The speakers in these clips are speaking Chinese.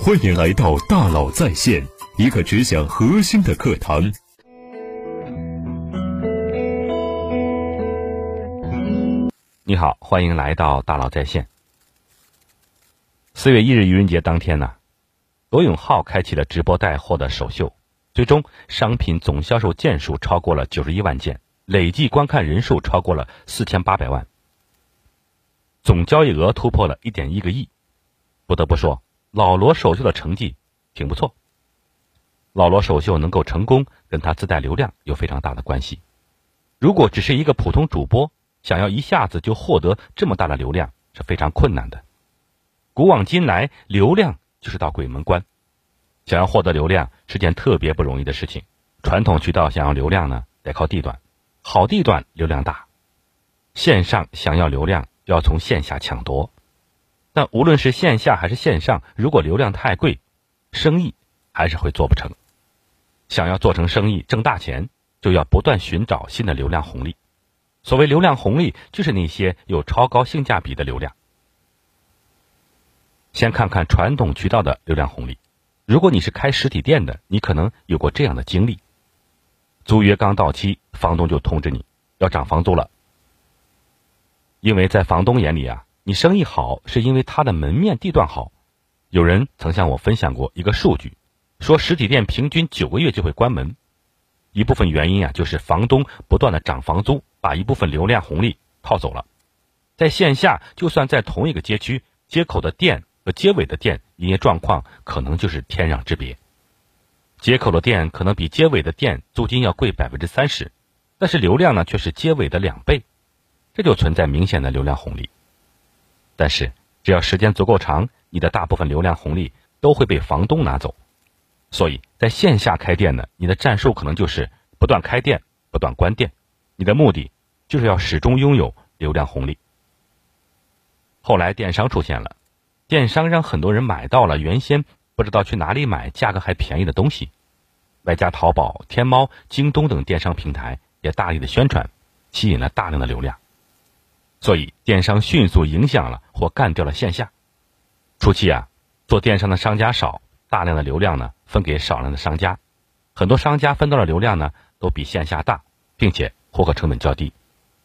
欢迎来到大佬在线，一个只讲核心的课堂。你好，欢迎来到大佬在线。四月一日愚人节当天呢，罗永浩开启了直播带货的首秀，最终商品总销售件数超过了九十一万件，累计观看人数超过了四千八百万，总交易额突破了一点一个亿。不得不说，老罗首秀的成绩挺不错。老罗首秀能够成功，跟他自带流量有非常大的关系。如果只是一个普通主播，想要一下子就获得这么大的流量是非常困难的。古往今来，流量就是道鬼门关。想要获得流量是件特别不容易的事情。传统渠道想要流量呢，得靠地段，好地段流量大。线上想要流量，要从线下抢夺。但无论是线下还是线上，如果流量太贵，生意还是会做不成。想要做成生意挣大钱，就要不断寻找新的流量红利。所谓流量红利，就是那些有超高性价比的流量。先看看传统渠道的流量红利。如果你是开实体店的，你可能有过这样的经历：租约刚到期，房东就通知你要涨房租了。因为在房东眼里啊。你生意好是因为它的门面地段好。有人曾向我分享过一个数据，说实体店平均九个月就会关门。一部分原因啊，就是房东不断的涨房租，把一部分流量红利套走了。在线下，就算在同一个街区，街口的店和街尾的店营业状况可能就是天壤之别。街口的店可能比街尾的店租金要贵百分之三十，但是流量呢却是街尾的两倍，这就存在明显的流量红利。但是，只要时间足够长，你的大部分流量红利都会被房东拿走。所以，在线下开店呢，你的战术可能就是不断开店、不断关店，你的目的就是要始终拥有流量红利。后来，电商出现了，电商让很多人买到了原先不知道去哪里买价格还便宜的东西，外加淘宝、天猫、京东等电商平台也大力的宣传，吸引了大量的流量。所以，电商迅速影响了或干掉了线下。初期啊，做电商的商家少，大量的流量呢分给少量的商家，很多商家分到的流量呢都比线下大，并且获客成本较低，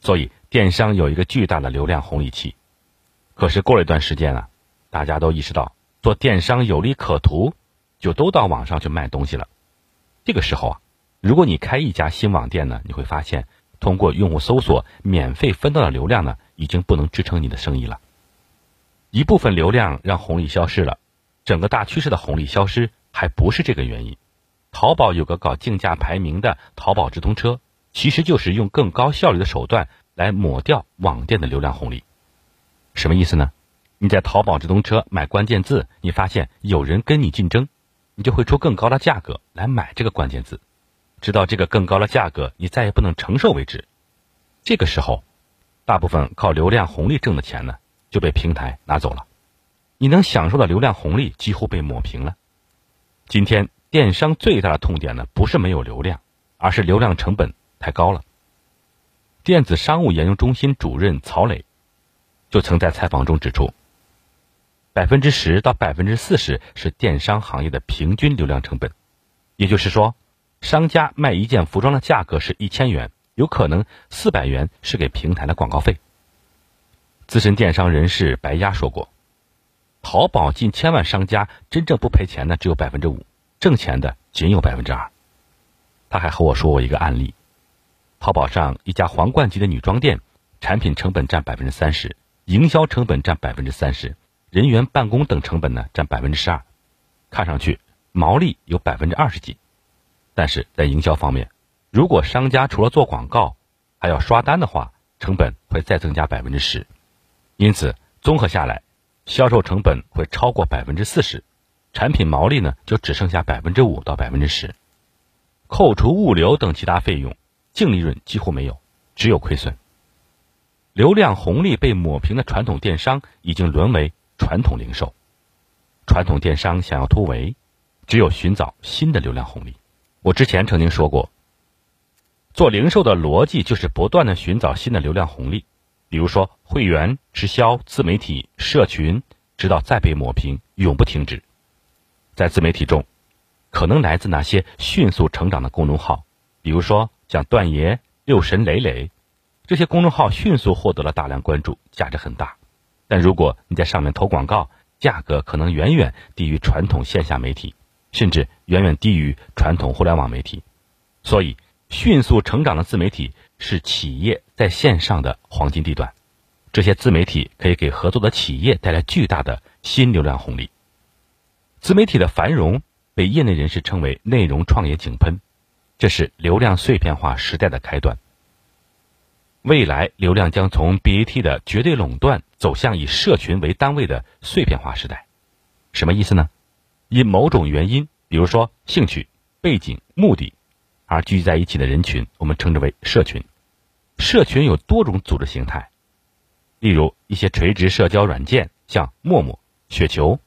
所以电商有一个巨大的流量红利期。可是过了一段时间啊，大家都意识到做电商有利可图，就都到网上去卖东西了。这个时候啊，如果你开一家新网店呢，你会发现。通过用户搜索免费分到的流量呢，已经不能支撑你的生意了。一部分流量让红利消失了，整个大趋势的红利消失还不是这个原因。淘宝有个搞竞价排名的淘宝直通车，其实就是用更高效率的手段来抹掉网店的流量红利。什么意思呢？你在淘宝直通车买关键字，你发现有人跟你竞争，你就会出更高的价格来买这个关键字。直到这个更高的价格你再也不能承受为止，这个时候，大部分靠流量红利挣的钱呢就被平台拿走了，你能享受的流量红利几乎被抹平了。今天电商最大的痛点呢不是没有流量，而是流量成本太高了。电子商务研究中心主任曹磊就曾在采访中指出，百分之十到百分之四十是电商行业的平均流量成本，也就是说。商家卖一件服装的价格是一千元，有可能四百元是给平台的广告费。资深电商人士白鸭说过，淘宝近千万商家真正不赔钱的只有百分之五，挣钱的仅有百分之二。他还和我说过一个案例：淘宝上一家皇冠级的女装店，产品成本占百分之三十，营销成本占百分之三十，人员办公等成本呢占百分之十二，看上去毛利有百分之二十几。但是在营销方面，如果商家除了做广告，还要刷单的话，成本会再增加百分之十，因此综合下来，销售成本会超过百分之四十，产品毛利呢就只剩下百分之五到百分之十，扣除物流等其他费用，净利润几乎没有，只有亏损。流量红利被抹平的传统电商已经沦为传统零售，传统电商想要突围，只有寻找新的流量红利。我之前曾经说过，做零售的逻辑就是不断的寻找新的流量红利，比如说会员、直销、自媒体、社群，直到再被抹平，永不停止。在自媒体中，可能来自那些迅速成长的公众号，比如说像段爷、六神磊磊，这些公众号迅速获得了大量关注，价值很大。但如果你在上面投广告，价格可能远远低于传统线下媒体，甚至远远低于传统互联网媒体。所以，迅速成长的自媒体是企业在线上的黄金地段。这些自媒体可以给合作的企业带来巨大的新流量红利。自媒体的繁荣被业内人士称为“内容创业井喷”，这是流量碎片化时代的开端。未来，流量将从 BAT 的绝对垄断走向以社群为单位的碎片化时代。什么意思呢？因某种原因，比如说兴趣、背景、目的，而聚集在一起的人群，我们称之为社群。社群有多种组织形态。例如一些垂直社交软件，像陌陌、雪球，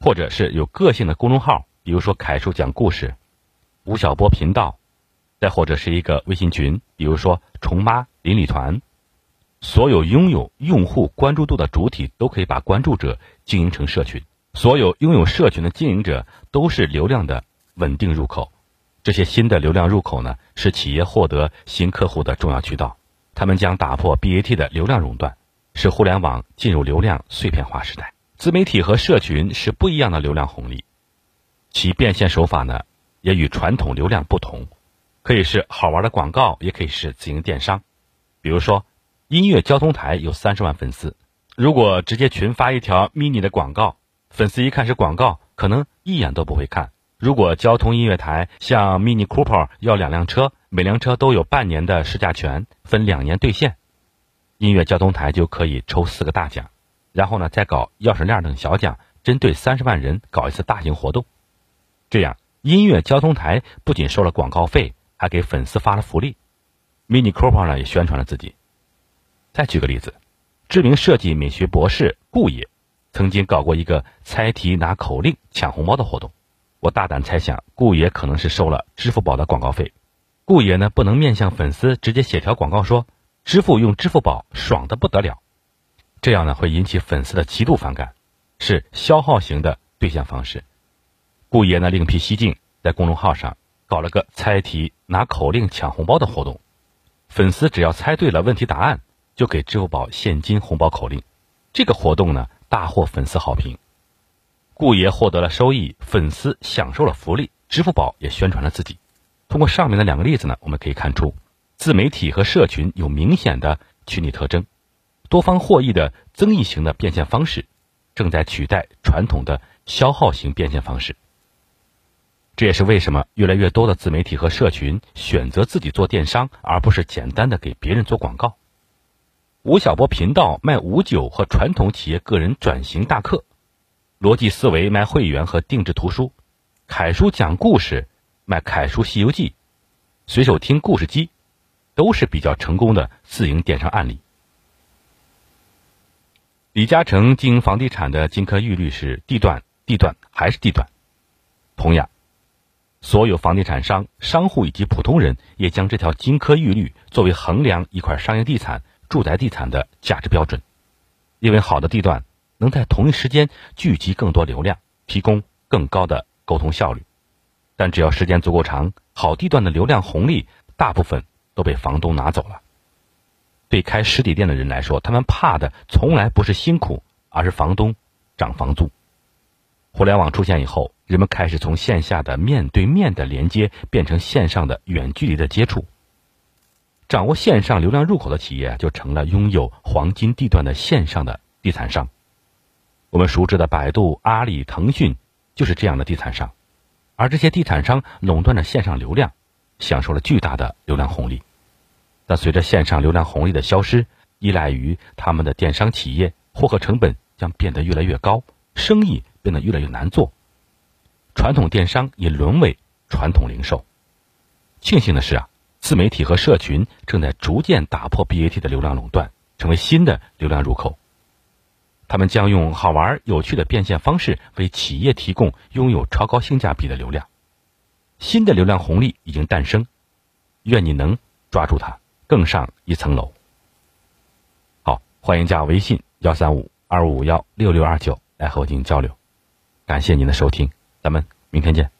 或者是有个性的公众号，比如说凯叔讲故事、吴晓波频道，再或者是一个微信群，比如说虫妈邻里团。所有拥有用户关注度的主体都可以把关注者经营成社群，所有拥有社群的经营者都是流量的稳定入口。这些新的流量入口呢，是企业获得新客户的重要渠道。他们将打破 BAT 的流量垄断，使互联网进入流量碎片化时代。自媒体和社群是不一样的流量红利，其变现手法呢也与传统流量不同，可以是好玩的广告，也可以是自营电商。比如说，音乐交通台有三十万粉丝，如果直接群发一条 mini 的广告，粉丝一看是广告，可能一眼都不会看。如果交通音乐台向 Mini Cooper 要两辆车，每辆车都有半年的试驾权，分两年兑现，音乐交通台就可以抽四个大奖，然后呢再搞钥匙链等小奖，针对三十万人搞一次大型活动。这样，音乐交通台不仅收了广告费，还给粉丝发了福利。Mini Cooper 呢也宣传了自己。再举个例子，知名设计美学博士顾野曾经搞过一个猜题拿口令抢红包的活动。我大胆猜想，顾爷可能是收了支付宝的广告费。顾爷呢，不能面向粉丝直接写条广告说支付用支付宝爽的不得了，这样呢会引起粉丝的极度反感，是消耗型的对象方式。顾爷呢另辟蹊径，在公众号上搞了个猜题拿口令抢红包的活动，粉丝只要猜对了问题答案，就给支付宝现金红包口令。这个活动呢大获粉丝好评。顾爷获得了收益，粉丝享受了福利，支付宝也宣传了自己。通过上面的两个例子呢，我们可以看出，自媒体和社群有明显的群体特征，多方获益的增益型的变现方式，正在取代传统的消耗型变现方式。这也是为什么越来越多的自媒体和社群选择自己做电商，而不是简单的给别人做广告。吴晓波频道卖五九和传统企业个人转型大课。逻辑思维卖会员和定制图书，凯叔讲故事卖凯叔西游记，随手听故事机，都是比较成功的自营电商案例。李嘉诚经营房地产的金科玉律是地段，地段还是地段。同样，所有房地产商、商户以及普通人也将这条金科玉律作为衡量一块商业地产、住宅地产的价值标准，因为好的地段。能在同一时间聚集更多流量，提供更高的沟通效率，但只要时间足够长，好地段的流量红利大部分都被房东拿走了。对开实体店的人来说，他们怕的从来不是辛苦，而是房东涨房租。互联网出现以后，人们开始从线下的面对面的连接变成线上的远距离的接触。掌握线上流量入口的企业就成了拥有黄金地段的线上的地产商。我们熟知的百度、阿里、腾讯就是这样的地产商，而这些地产商垄断着线上流量，享受了巨大的流量红利。但随着线上流量红利的消失，依赖于他们的电商企业获客成本将变得越来越高，生意变得越来越难做，传统电商也沦为传统零售。庆幸的是啊，自媒体和社群正在逐渐打破 BAT 的流量垄断，成为新的流量入口。他们将用好玩有趣的变现方式为企业提供拥有超高性价比的流量，新的流量红利已经诞生，愿你能抓住它，更上一层楼。好，欢迎加微信幺三五二五五幺六六二九来和我进行交流。感谢您的收听，咱们明天见。